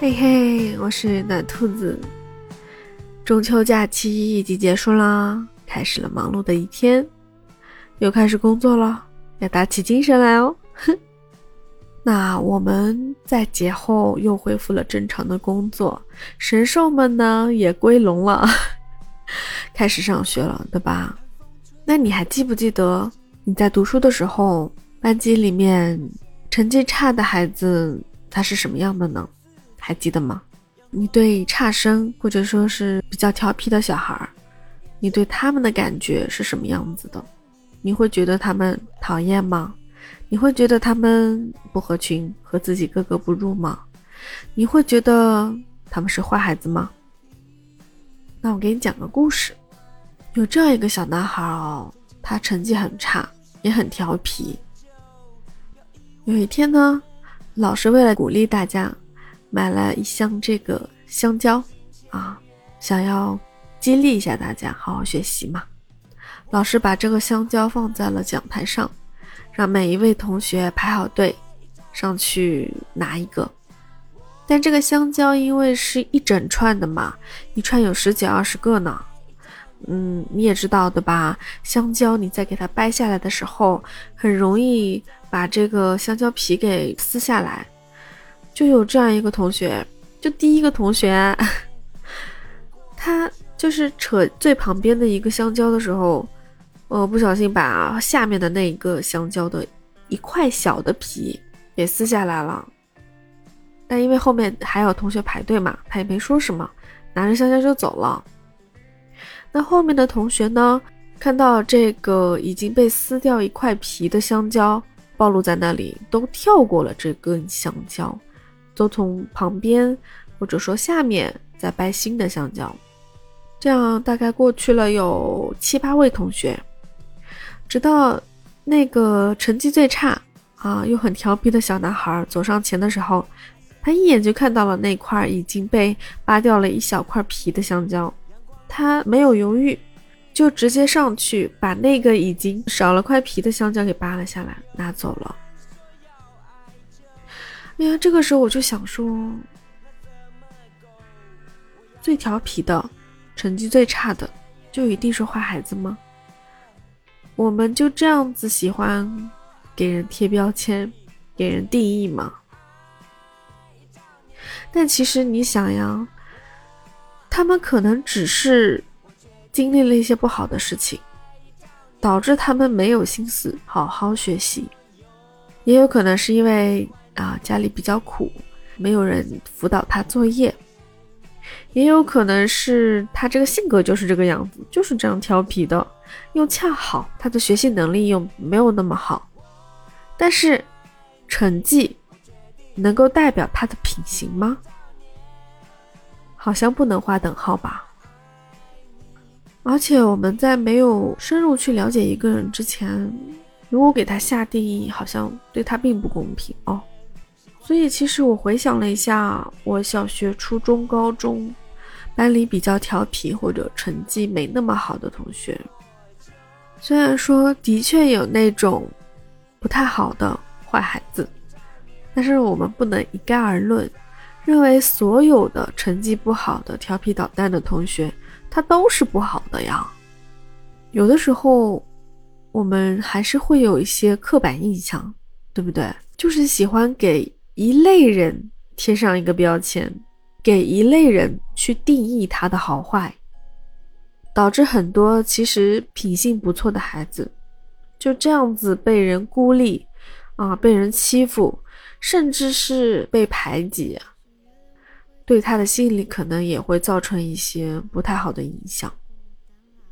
嘿嘿，我是暖兔子。中秋假期已经结束啦，开始了忙碌的一天，又开始工作了，要打起精神来哦。哼，那我们在节后又恢复了正常的工作，神兽们呢也归笼了，开始上学了，对吧？那你还记不记得你在读书的时候，班级里面成绩差的孩子他是什么样的呢？还记得吗？你对差生或者说是比较调皮的小孩儿，你对他们的感觉是什么样子的？你会觉得他们讨厌吗？你会觉得他们不合群，和自己格格不入吗？你会觉得他们是坏孩子吗？那我给你讲个故事，有这样一个小男孩哦，他成绩很差，也很调皮。有一天呢，老师为了鼓励大家。买了一箱这个香蕉，啊，想要激励一下大家好好学习嘛。老师把这个香蕉放在了讲台上，让每一位同学排好队上去拿一个。但这个香蕉因为是一整串的嘛，一串有十几二十个呢。嗯，你也知道的吧？香蕉你在给它掰下来的时候，很容易把这个香蕉皮给撕下来。就有这样一个同学，就第一个同学，他就是扯最旁边的一个香蕉的时候，呃，不小心把下面的那一个香蕉的一块小的皮给撕下来了。但因为后面还有同学排队嘛，他也没说什么，拿着香蕉就走了。那后面的同学呢，看到这个已经被撕掉一块皮的香蕉暴露在那里，都跳过了这根香蕉。都从旁边或者说下面再掰新的香蕉，这样大概过去了有七八位同学，直到那个成绩最差啊又很调皮的小男孩走上前的时候，他一眼就看到了那块已经被扒掉了一小块皮的香蕉，他没有犹豫，就直接上去把那个已经少了块皮的香蕉给扒了下来，拿走了。哎呀，这个时候我就想说，最调皮的、成绩最差的，就一定是坏孩子吗？我们就这样子喜欢给人贴标签、给人定义吗？但其实你想呀，他们可能只是经历了一些不好的事情，导致他们没有心思好好学习，也有可能是因为。啊，家里比较苦，没有人辅导他作业，也有可能是他这个性格就是这个样子，就是这样调皮的。又恰好他的学习能力又没有那么好，但是成绩能够代表他的品行吗？好像不能划等号吧。而且我们在没有深入去了解一个人之前，如果给他下定义，好像对他并不公平哦。所以，其实我回想了一下，我小学、初中、高中班里比较调皮或者成绩没那么好的同学，虽然说的确有那种不太好的坏孩子，但是我们不能一概而论，认为所有的成绩不好的、调皮捣蛋的同学，他都是不好的呀。有的时候，我们还是会有一些刻板印象，对不对？就是喜欢给。一类人贴上一个标签，给一类人去定义他的好坏，导致很多其实品性不错的孩子就这样子被人孤立啊，被人欺负，甚至是被排挤，对他的心理可能也会造成一些不太好的影响。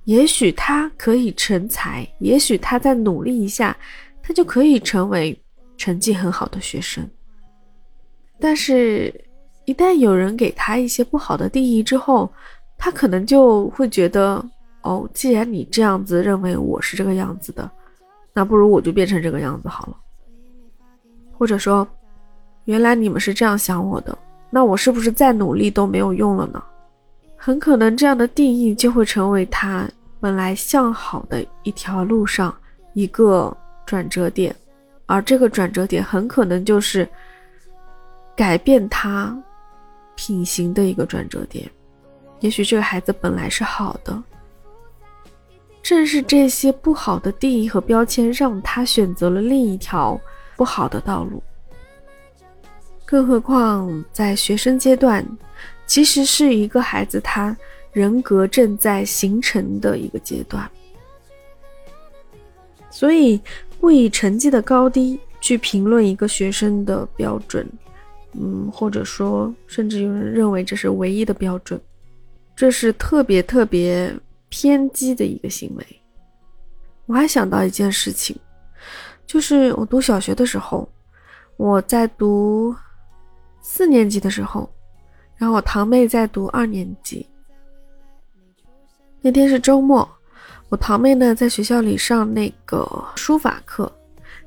也许他可以成才，也许他再努力一下，他就可以成为成绩很好的学生。但是，一旦有人给他一些不好的定义之后，他可能就会觉得，哦，既然你这样子认为我是这个样子的，那不如我就变成这个样子好了。或者说，原来你们是这样想我的，那我是不是再努力都没有用了呢？很可能这样的定义就会成为他本来向好的一条路上一个转折点，而这个转折点很可能就是。改变他品行的一个转折点。也许这个孩子本来是好的，正是这些不好的定义和标签，让他选择了另一条不好的道路。更何况在学生阶段，其实是一个孩子他人格正在形成的一个阶段，所以不以成绩的高低去评论一个学生的标准，嗯，或者说，甚至有人认为这是唯一的标准。这是特别特别偏激的一个行为。我还想到一件事情，就是我读小学的时候，我在读四年级的时候，然后我堂妹在读二年级。那天是周末，我堂妹呢在学校里上那个书法课，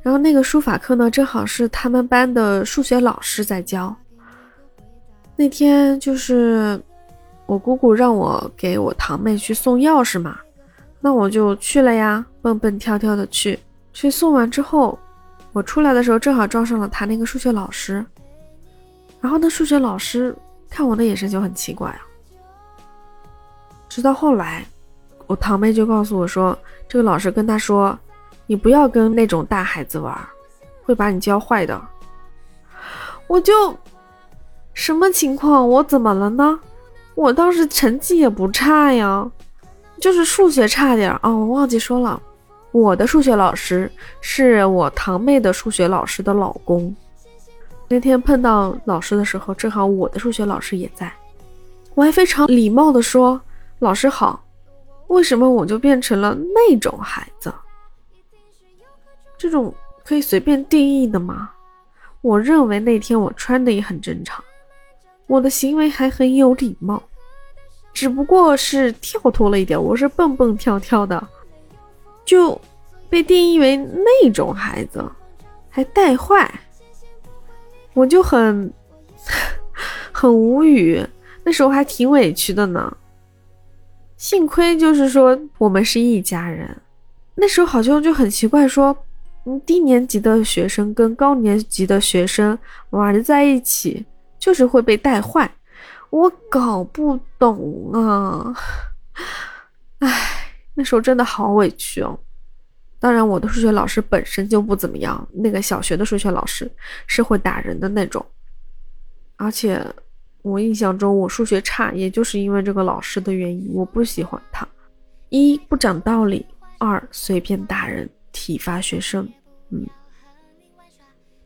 然后那个书法课呢正好是他们班的数学老师在教。那天就是。我姑姑让我给我堂妹去送钥匙嘛，那我就去了呀，蹦蹦跳跳的去。去送完之后，我出来的时候正好撞上了他那个数学老师。然后那数学老师看我的眼神就很奇怪啊。直到后来，我堂妹就告诉我说，这个老师跟他说：“你不要跟那种大孩子玩，会把你教坏的。”我就什么情况？我怎么了呢？我当时成绩也不差呀，就是数学差点哦。我忘记说了，我的数学老师是我堂妹的数学老师的老公。那天碰到老师的时候，正好我的数学老师也在，我还非常礼貌的说：“老师好。”为什么我就变成了那种孩子？这种可以随便定义的吗？我认为那天我穿的也很正常。我的行为还很有礼貌，只不过是跳脱了一点。我是蹦蹦跳跳的，就被定义为那种孩子，还带坏，我就很很无语。那时候还挺委屈的呢。幸亏就是说我们是一家人。那时候好像就很奇怪，说，低年级的学生跟高年级的学生玩在一起。就是会被带坏，我搞不懂啊！唉，那时候真的好委屈哦。当然，我的数学老师本身就不怎么样，那个小学的数学老师是会打人的那种。而且我印象中，我数学差，也就是因为这个老师的原因，我不喜欢他。一不讲道理，二随便打人，体罚学生，嗯。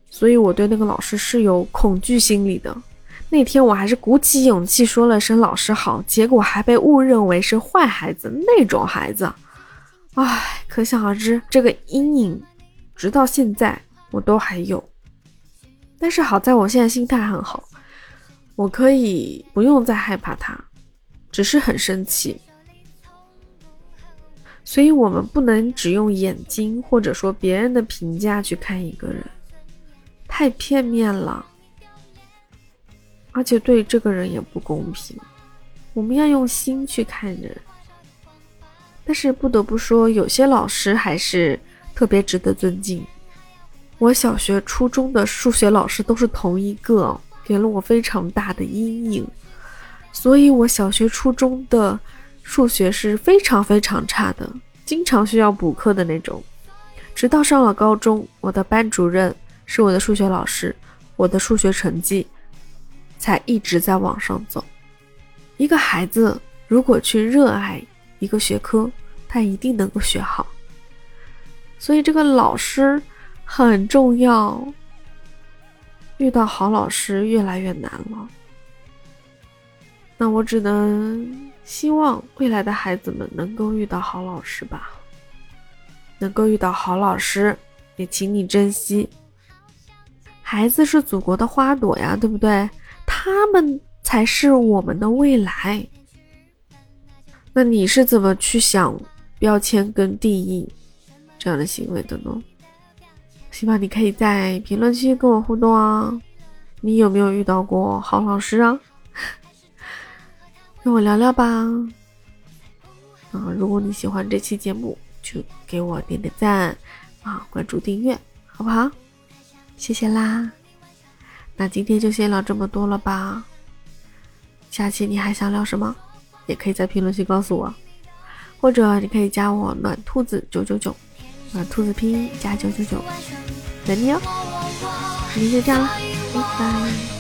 所以我对那个老师是有恐惧心理的。那天我还是鼓起勇气说了声“老师好”，结果还被误认为是坏孩子那种孩子。唉，可想而知，这个阴影直到现在我都还有。但是好在我现在心态很好，我可以不用再害怕他，只是很生气。所以，我们不能只用眼睛或者说别人的评价去看一个人。太片面了，而且对这个人也不公平。我们要用心去看人。但是不得不说，有些老师还是特别值得尊敬。我小学、初中的数学老师都是同一个，给了我非常大的阴影。所以我小学、初中的数学是非常非常差的，经常需要补课的那种。直到上了高中，我的班主任。是我的数学老师，我的数学成绩才一直在往上走。一个孩子如果去热爱一个学科，他一定能够学好。所以这个老师很重要，遇到好老师越来越难了。那我只能希望未来的孩子们能够遇到好老师吧，能够遇到好老师，也请你珍惜。孩子是祖国的花朵呀，对不对？他们才是我们的未来。那你是怎么去想标签跟定义这样的行为的呢？希望你可以在评论区跟我互动啊！你有没有遇到过好老师啊？跟我聊聊吧。啊，如果你喜欢这期节目，就给我点点赞啊，关注订阅，好不好？谢谢啦，那今天就先聊这么多了吧。下期你还想聊什么？也可以在评论区告诉我，或者你可以加我暖兔子九九九，暖兔子拼音加九九九，等你哦。今天就这样了，拜拜。